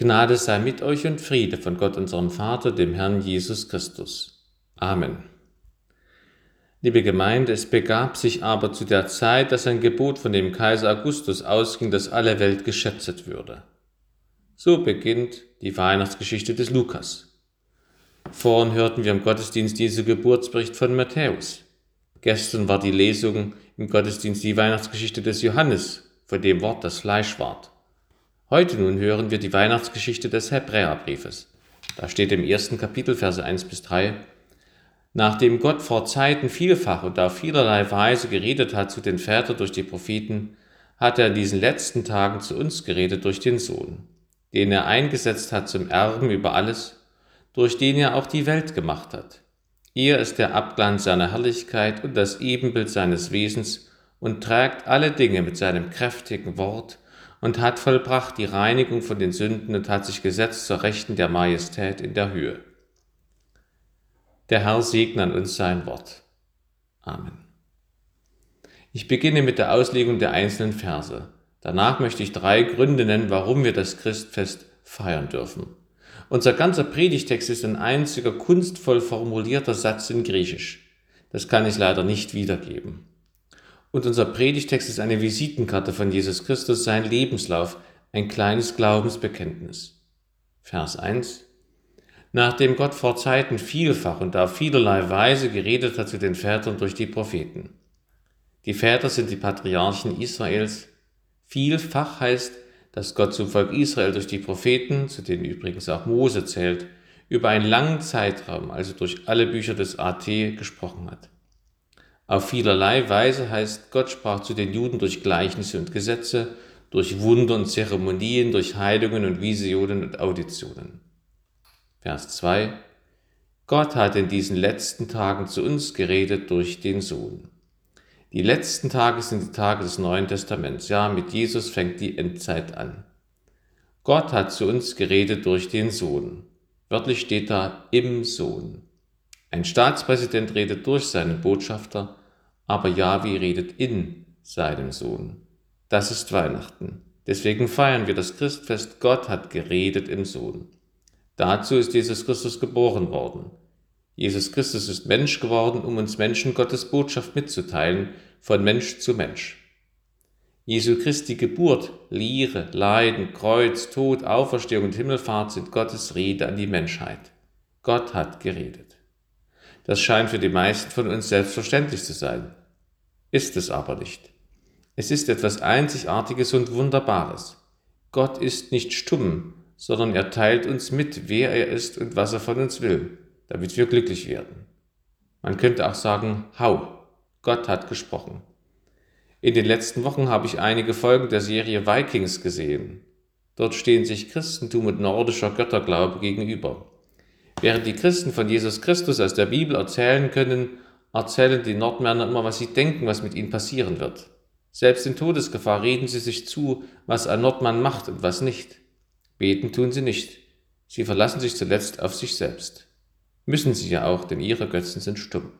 Gnade sei mit euch und Friede von Gott unserem Vater, dem Herrn Jesus Christus. Amen. Liebe Gemeinde, es begab sich aber zu der Zeit, dass ein Gebot von dem Kaiser Augustus ausging, dass alle Welt geschätzt würde. So beginnt die Weihnachtsgeschichte des Lukas. Vorhin hörten wir im Gottesdienst diese Geburtsbericht von Matthäus. Gestern war die Lesung im Gottesdienst die Weihnachtsgeschichte des Johannes, von dem Wort das Fleisch ward. Heute nun hören wir die Weihnachtsgeschichte des Hebräerbriefes. Da steht im ersten Kapitel Verse 1 bis 3, Nachdem Gott vor Zeiten vielfach und auf vielerlei Weise geredet hat zu den Vätern durch die Propheten, hat er in diesen letzten Tagen zu uns geredet durch den Sohn, den er eingesetzt hat zum Erben über alles, durch den er auch die Welt gemacht hat. Er ist der Abglanz seiner Herrlichkeit und das Ebenbild seines Wesens und trägt alle Dinge mit seinem kräftigen Wort und hat vollbracht die Reinigung von den Sünden und hat sich gesetzt zur Rechten der Majestät in der Höhe. Der Herr segne an uns sein Wort. Amen. Ich beginne mit der Auslegung der einzelnen Verse. Danach möchte ich drei Gründe nennen, warum wir das Christfest feiern dürfen. Unser ganzer Predigtext ist ein einziger kunstvoll formulierter Satz in Griechisch. Das kann ich leider nicht wiedergeben. Und unser Predigtext ist eine Visitenkarte von Jesus Christus, sein Lebenslauf, ein kleines Glaubensbekenntnis. Vers 1. Nachdem Gott vor Zeiten vielfach und auf vielerlei Weise geredet hat zu den Vätern durch die Propheten. Die Väter sind die Patriarchen Israels. Vielfach heißt, dass Gott zum Volk Israel durch die Propheten, zu denen übrigens auch Mose zählt, über einen langen Zeitraum, also durch alle Bücher des AT, gesprochen hat. Auf vielerlei Weise heißt, Gott sprach zu den Juden durch Gleichnisse und Gesetze, durch Wunder und Zeremonien, durch Heilungen und Visionen und Auditionen. Vers 2 Gott hat in diesen letzten Tagen zu uns geredet durch den Sohn. Die letzten Tage sind die Tage des Neuen Testaments. Ja, mit Jesus fängt die Endzeit an. Gott hat zu uns geredet durch den Sohn. Wörtlich steht da im Sohn. Ein Staatspräsident redet durch seinen Botschafter, aber Yahweh redet in seinem Sohn. Das ist Weihnachten. Deswegen feiern wir das Christfest. Gott hat geredet im Sohn. Dazu ist Jesus Christus geboren worden. Jesus Christus ist Mensch geworden, um uns Menschen Gottes Botschaft mitzuteilen, von Mensch zu Mensch. Jesu Christi Geburt, Lehre, Leiden, Kreuz, Tod, Auferstehung und Himmelfahrt sind Gottes Rede an die Menschheit. Gott hat geredet. Das scheint für die meisten von uns selbstverständlich zu sein ist es aber nicht. Es ist etwas Einzigartiges und Wunderbares. Gott ist nicht stumm, sondern er teilt uns mit, wer er ist und was er von uns will, damit wir glücklich werden. Man könnte auch sagen, hau, Gott hat gesprochen. In den letzten Wochen habe ich einige Folgen der Serie Vikings gesehen. Dort stehen sich Christentum und nordischer Götterglaube gegenüber. Während die Christen von Jesus Christus aus der Bibel erzählen können, erzählen die Nordmänner immer, was sie denken, was mit ihnen passieren wird. Selbst in Todesgefahr reden sie sich zu, was ein Nordmann macht und was nicht. Beten tun sie nicht. Sie verlassen sich zuletzt auf sich selbst. Müssen sie ja auch, denn ihre Götzen sind stumm.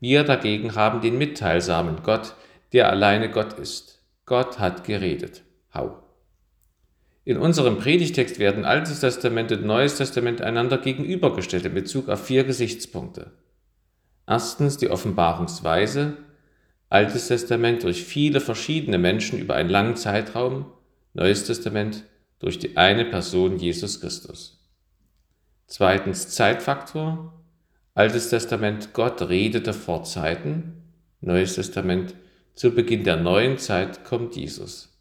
Wir dagegen haben den mitteilsamen Gott, der alleine Gott ist. Gott hat geredet. Hau. In unserem Predigtext werden Altes Testament und Neues Testament einander gegenübergestellt in Bezug auf vier Gesichtspunkte. Erstens die Offenbarungsweise, Altes Testament durch viele verschiedene Menschen über einen langen Zeitraum, Neues Testament durch die eine Person Jesus Christus. Zweitens Zeitfaktor, Altes Testament Gott redete vor Zeiten, Neues Testament zu Beginn der neuen Zeit kommt Jesus.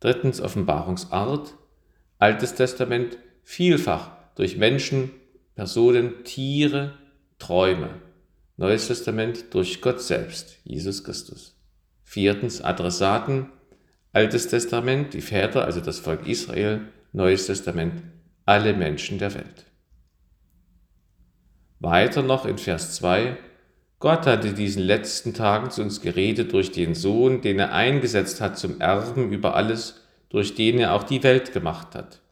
Drittens Offenbarungsart, Altes Testament vielfach durch Menschen, Personen, Tiere, Träume. Neues Testament durch Gott selbst, Jesus Christus. Viertens Adressaten, Altes Testament, die Väter, also das Volk Israel, Neues Testament, alle Menschen der Welt. Weiter noch in Vers 2, Gott hat in diesen letzten Tagen zu uns geredet durch den Sohn, den er eingesetzt hat zum Erben über alles, durch den er auch die Welt gemacht hat.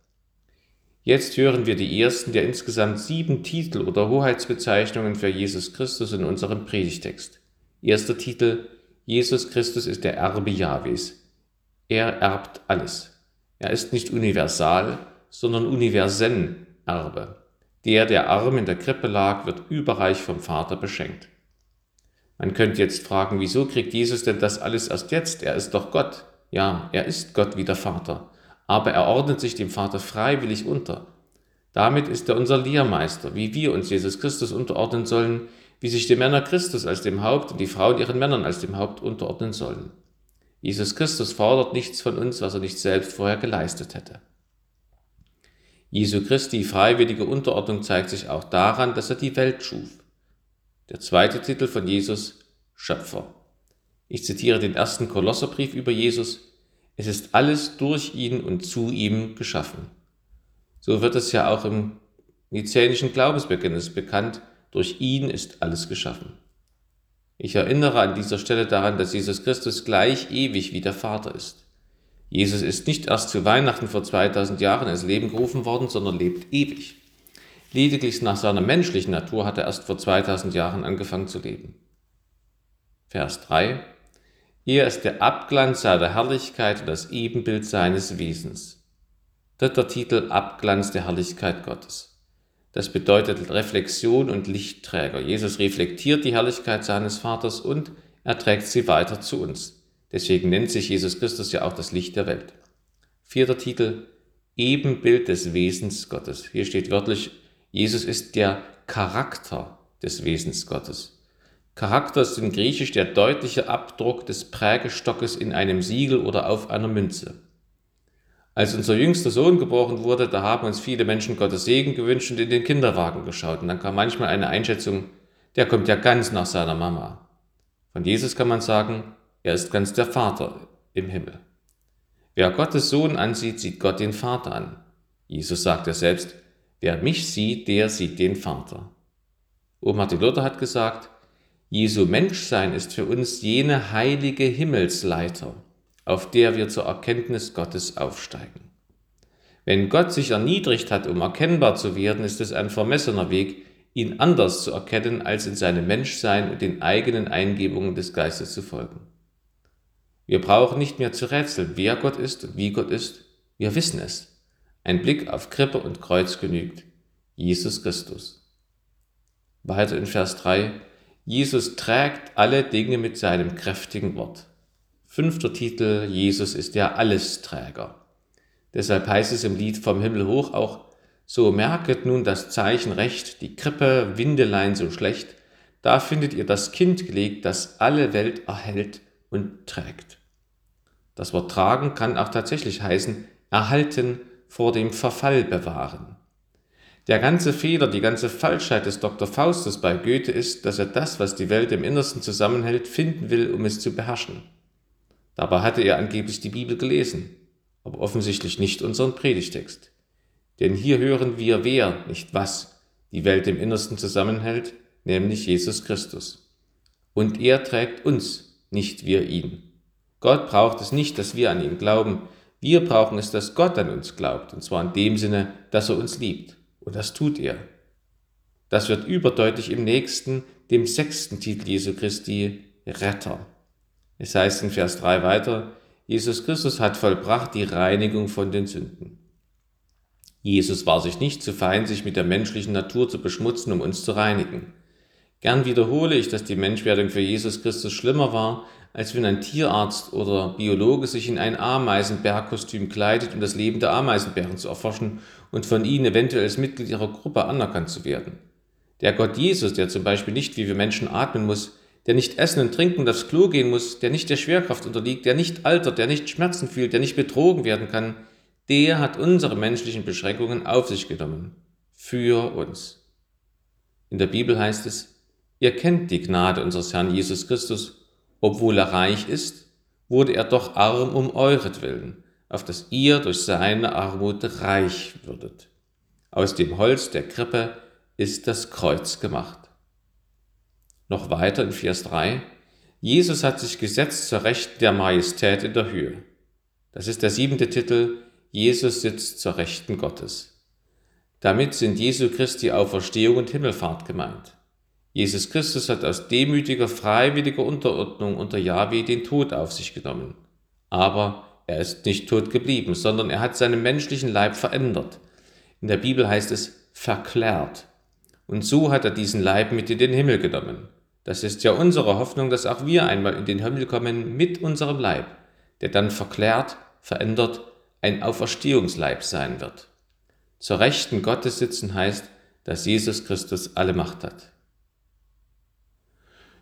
Jetzt hören wir die ersten der insgesamt sieben Titel oder Hoheitsbezeichnungen für Jesus Christus in unserem Predigtext. Erster Titel Jesus Christus ist der Erbe Jahwes. Er erbt alles. Er ist nicht universal, sondern universen Erbe. Der, der arm in der Krippe lag, wird überreich vom Vater beschenkt. Man könnte jetzt fragen, wieso kriegt Jesus denn das alles erst jetzt? Er ist doch Gott. Ja, er ist Gott wie der Vater. Aber er ordnet sich dem Vater freiwillig unter. Damit ist er unser Lehrmeister, wie wir uns Jesus Christus unterordnen sollen, wie sich die Männer Christus als dem Haupt und die Frauen ihren Männern als dem Haupt unterordnen sollen. Jesus Christus fordert nichts von uns, was er nicht selbst vorher geleistet hätte. Jesu Christi freiwillige Unterordnung zeigt sich auch daran, dass er die Welt schuf. Der zweite Titel von Jesus, Schöpfer. Ich zitiere den ersten Kolosserbrief über Jesus. Es ist alles durch ihn und zu ihm geschaffen. So wird es ja auch im nizänischen Glaubensbekenntnis bekannt, durch ihn ist alles geschaffen. Ich erinnere an dieser Stelle daran, dass Jesus Christus gleich ewig wie der Vater ist. Jesus ist nicht erst zu Weihnachten vor 2000 Jahren ins Leben gerufen worden, sondern lebt ewig. Lediglich nach seiner menschlichen Natur hat er erst vor 2000 Jahren angefangen zu leben. Vers 3. Er ist der Abglanz seiner Herrlichkeit und das Ebenbild seines Wesens. Dritter Titel Abglanz der Herrlichkeit Gottes. Das bedeutet Reflexion und Lichtträger. Jesus reflektiert die Herrlichkeit seines Vaters und er trägt sie weiter zu uns. Deswegen nennt sich Jesus Christus ja auch das Licht der Welt. Vierter Titel Ebenbild des Wesens Gottes. Hier steht wörtlich, Jesus ist der Charakter des Wesens Gottes. Charakter ist in Griechisch der deutliche Abdruck des Prägestockes in einem Siegel oder auf einer Münze. Als unser jüngster Sohn geboren wurde, da haben uns viele Menschen Gottes Segen gewünscht und in den Kinderwagen geschaut. Und dann kam manchmal eine Einschätzung, der kommt ja ganz nach seiner Mama. Von Jesus kann man sagen, er ist ganz der Vater im Himmel. Wer Gottes Sohn ansieht, sieht Gott den Vater an. Jesus sagt ja selbst, wer mich sieht, der sieht den Vater. O Martin Luther hat gesagt, Jesu Menschsein ist für uns jene heilige Himmelsleiter, auf der wir zur Erkenntnis Gottes aufsteigen. Wenn Gott sich erniedrigt hat, um erkennbar zu werden, ist es ein vermessener Weg, ihn anders zu erkennen, als in seinem Menschsein und den eigenen Eingebungen des Geistes zu folgen. Wir brauchen nicht mehr zu rätseln, wer Gott ist und wie Gott ist. Wir wissen es. Ein Blick auf Krippe und Kreuz genügt. Jesus Christus. Weiter in Vers 3. Jesus trägt alle Dinge mit seinem kräftigen Wort. Fünfter Titel, Jesus ist der Allesträger. Deshalb heißt es im Lied vom Himmel hoch auch, so merket nun das Zeichen recht, die Krippe Windelein so schlecht, da findet ihr das Kind gelegt, das alle Welt erhält und trägt. Das Wort tragen kann auch tatsächlich heißen, erhalten, vor dem Verfall bewahren. Der ganze Fehler, die ganze Falschheit des Dr. Faustus bei Goethe ist, dass er das, was die Welt im Innersten zusammenhält, finden will, um es zu beherrschen. Dabei hatte er angeblich die Bibel gelesen, aber offensichtlich nicht unseren Predigtext. Denn hier hören wir, wer, nicht was, die Welt im Innersten zusammenhält, nämlich Jesus Christus. Und er trägt uns, nicht wir ihn. Gott braucht es nicht, dass wir an ihn glauben, wir brauchen es, dass Gott an uns glaubt, und zwar in dem Sinne, dass er uns liebt. Und das tut er. Das wird überdeutlich im nächsten, dem sechsten Titel Jesu Christi, Retter. Es heißt in Vers 3 weiter, Jesus Christus hat vollbracht die Reinigung von den Sünden. Jesus war sich nicht zu fein, sich mit der menschlichen Natur zu beschmutzen, um uns zu reinigen. Gern wiederhole ich, dass die Menschwerdung für Jesus Christus schlimmer war, als wenn ein Tierarzt oder Biologe sich in ein Ameisenbärkostüm kleidet, um das Leben der Ameisenbären zu erforschen und von ihnen eventuell als Mitglied ihrer Gruppe anerkannt zu werden. Der Gott Jesus, der zum Beispiel nicht wie wir Menschen atmen muss, der nicht essen und trinken und aufs Klo gehen muss, der nicht der Schwerkraft unterliegt, der nicht altert, der nicht Schmerzen fühlt, der nicht betrogen werden kann, der hat unsere menschlichen Beschränkungen auf sich genommen. Für uns. In der Bibel heißt es, ihr kennt die Gnade unseres Herrn Jesus Christus, obwohl er reich ist, wurde er doch arm um euretwillen, auf dass ihr durch seine Armut reich würdet. Aus dem Holz der Krippe ist das Kreuz gemacht. Noch weiter in Vers 3. Jesus hat sich gesetzt zur Rechten der Majestät in der Höhe. Das ist der siebente Titel. Jesus sitzt zur Rechten Gottes. Damit sind Jesu Christi Auferstehung und Himmelfahrt gemeint. Jesus Christus hat aus demütiger, freiwilliger Unterordnung unter Yahweh den Tod auf sich genommen. Aber er ist nicht tot geblieben, sondern er hat seinen menschlichen Leib verändert. In der Bibel heißt es verklärt. Und so hat er diesen Leib mit in den Himmel genommen. Das ist ja unsere Hoffnung, dass auch wir einmal in den Himmel kommen mit unserem Leib, der dann verklärt, verändert, ein Auferstehungsleib sein wird. Zur Rechten Gottes sitzen heißt, dass Jesus Christus alle Macht hat.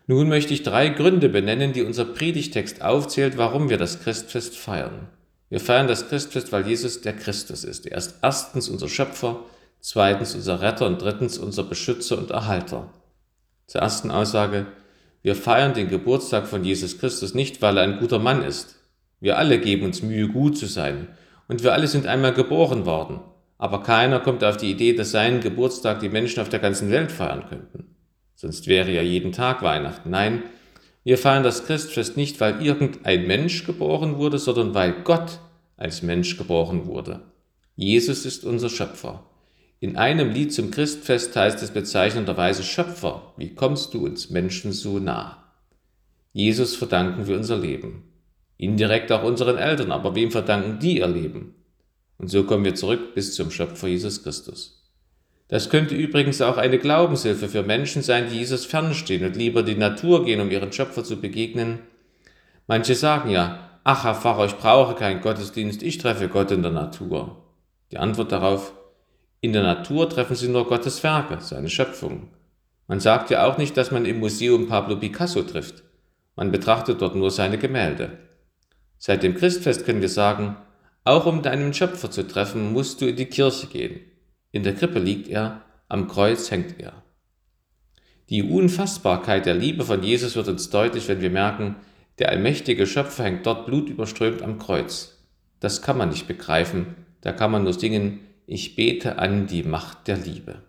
Nun möchte ich drei Gründe benennen, die unser Predigtext aufzählt, warum wir das Christfest feiern. Wir feiern das Christfest, weil Jesus der Christus ist. Er ist erstens unser Schöpfer, zweitens unser Retter und drittens unser Beschützer und Erhalter. Zur ersten Aussage, wir feiern den Geburtstag von Jesus Christus nicht, weil er ein guter Mann ist. Wir alle geben uns Mühe, gut zu sein. Und wir alle sind einmal geboren worden. Aber keiner kommt auf die Idee, dass seinen Geburtstag die Menschen auf der ganzen Welt feiern könnten. Sonst wäre ja jeden Tag Weihnachten. Nein, wir feiern das Christfest nicht, weil irgendein Mensch geboren wurde, sondern weil Gott als Mensch geboren wurde. Jesus ist unser Schöpfer. In einem Lied zum Christfest heißt es bezeichnenderweise Schöpfer, wie kommst du uns Menschen so nah? Jesus verdanken wir unser Leben. Indirekt auch unseren Eltern, aber wem verdanken die ihr Leben? Und so kommen wir zurück bis zum Schöpfer Jesus Christus. Das könnte übrigens auch eine Glaubenshilfe für Menschen sein, die Jesus fernstehen und lieber die Natur gehen, um ihren Schöpfer zu begegnen. Manche sagen ja, ach Herr Pfarrer, ich brauche keinen Gottesdienst, ich treffe Gott in der Natur. Die Antwort darauf, in der Natur treffen Sie nur Gottes Werke, seine Schöpfung. Man sagt ja auch nicht, dass man im Museum Pablo Picasso trifft. Man betrachtet dort nur seine Gemälde. Seit dem Christfest können wir sagen, auch um deinen Schöpfer zu treffen, musst du in die Kirche gehen. In der Krippe liegt er, am Kreuz hängt er. Die Unfassbarkeit der Liebe von Jesus wird uns deutlich, wenn wir merken, der allmächtige Schöpfer hängt dort blutüberströmt am Kreuz. Das kann man nicht begreifen, da kann man nur singen, ich bete an die Macht der Liebe.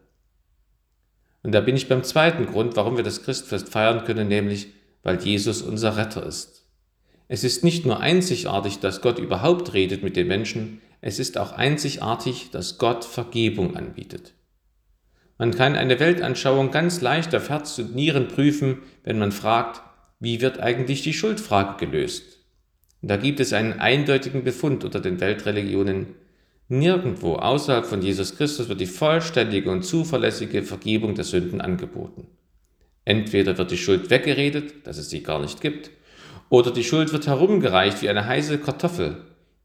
Und da bin ich beim zweiten Grund, warum wir das Christfest feiern können, nämlich weil Jesus unser Retter ist. Es ist nicht nur einzigartig, dass Gott überhaupt redet mit den Menschen, es ist auch einzigartig, dass Gott Vergebung anbietet. Man kann eine Weltanschauung ganz leicht auf Herz und Nieren prüfen, wenn man fragt, wie wird eigentlich die Schuldfrage gelöst? Da gibt es einen eindeutigen Befund unter den Weltreligionen. Nirgendwo außerhalb von Jesus Christus wird die vollständige und zuverlässige Vergebung der Sünden angeboten. Entweder wird die Schuld weggeredet, dass es sie gar nicht gibt, oder die Schuld wird herumgereicht wie eine heiße Kartoffel,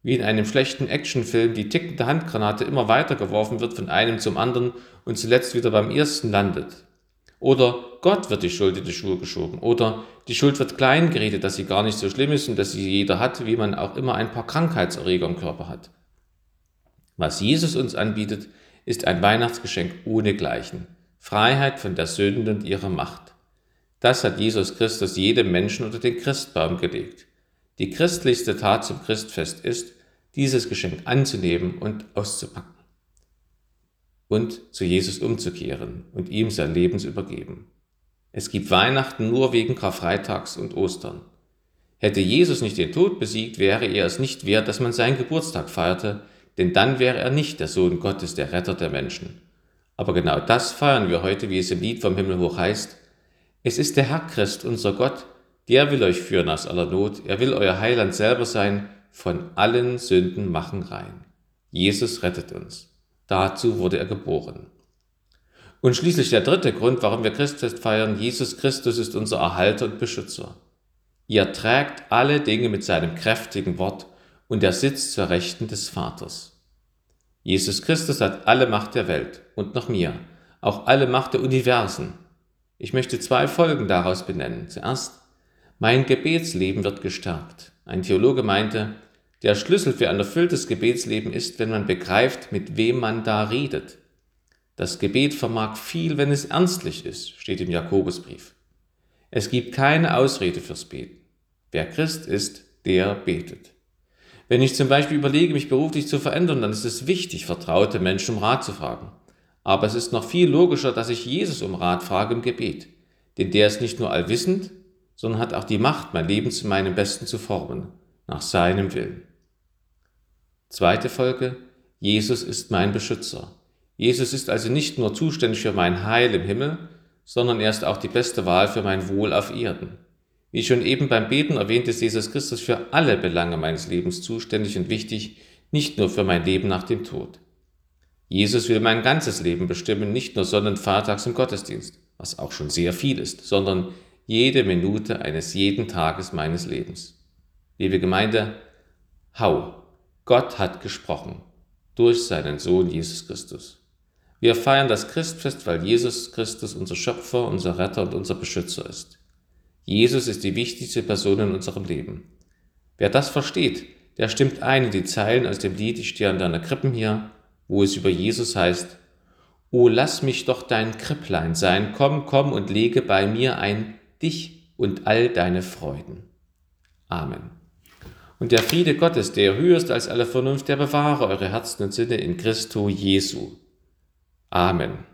wie in einem schlechten Actionfilm die tickende Handgranate immer weiter geworfen wird von einem zum anderen und zuletzt wieder beim ersten landet. Oder Gott wird die Schuld in die Schuhe geschoben. Oder die Schuld wird klein geredet, dass sie gar nicht so schlimm ist und dass sie jeder hat, wie man auch immer ein paar Krankheitserreger im Körper hat. Was Jesus uns anbietet, ist ein Weihnachtsgeschenk ohne Gleichen. Freiheit von der Sünde und ihrer Macht. Das hat Jesus Christus jedem Menschen unter den Christbaum gelegt. Die christlichste Tat zum Christfest ist, dieses Geschenk anzunehmen und auszupacken und zu Jesus umzukehren und ihm sein Leben zu übergeben. Es gibt Weihnachten nur wegen Karfreitags und Ostern. Hätte Jesus nicht den Tod besiegt, wäre er es nicht wert, dass man seinen Geburtstag feierte, denn dann wäre er nicht der Sohn Gottes, der Retter der Menschen. Aber genau das feiern wir heute, wie es im Lied vom Himmel hoch heißt. Es ist der Herr Christ, unser Gott, der will euch führen aus aller Not, er will euer Heiland selber sein, von allen Sünden machen rein. Jesus rettet uns. Dazu wurde er geboren. Und schließlich der dritte Grund, warum wir Christfest feiern, Jesus Christus ist unser Erhalter und Beschützer. Ihr trägt alle Dinge mit seinem kräftigen Wort und er sitzt zur Rechten des Vaters. Jesus Christus hat alle Macht der Welt und noch mehr, auch alle Macht der Universen. Ich möchte zwei Folgen daraus benennen. Zuerst mein Gebetsleben wird gestärkt. Ein Theologe meinte, der Schlüssel für ein erfülltes Gebetsleben ist, wenn man begreift, mit wem man da redet. Das Gebet vermag viel, wenn es ernstlich ist, steht im Jakobusbrief. Es gibt keine Ausrede fürs Beten. Wer Christ ist, der betet. Wenn ich zum Beispiel überlege, mich beruflich zu verändern, dann ist es wichtig, vertraute Menschen um Rat zu fragen. Aber es ist noch viel logischer, dass ich Jesus um Rat frage im Gebet. Denn der ist nicht nur allwissend, sondern hat auch die Macht, mein Leben zu meinem Besten zu formen, nach seinem Willen. Zweite Folge, Jesus ist mein Beschützer. Jesus ist also nicht nur zuständig für mein Heil im Himmel, sondern er ist auch die beste Wahl für mein Wohl auf Erden. Wie schon eben beim Beten erwähnt, ist Jesus Christus für alle Belange meines Lebens zuständig und wichtig, nicht nur für mein Leben nach dem Tod. Jesus will mein ganzes Leben bestimmen, nicht nur Sonnen-, Feiertags- und Gottesdienst, was auch schon sehr viel ist, sondern jede Minute eines jeden Tages meines Lebens. Liebe Gemeinde, hau, Gott hat gesprochen durch seinen Sohn Jesus Christus. Wir feiern das Christfest, weil Jesus Christus unser Schöpfer, unser Retter und unser Beschützer ist. Jesus ist die wichtigste Person in unserem Leben. Wer das versteht, der stimmt ein in die Zeilen aus dem Lied Ich stehe an deiner Krippen hier, wo es über Jesus heißt, O lass mich doch dein Kripplein sein, komm, komm und lege bei mir ein dich und all deine Freuden. Amen. Und der Friede Gottes, der höher ist als alle Vernunft, der bewahre eure Herzen und Sinne in Christo Jesu. Amen.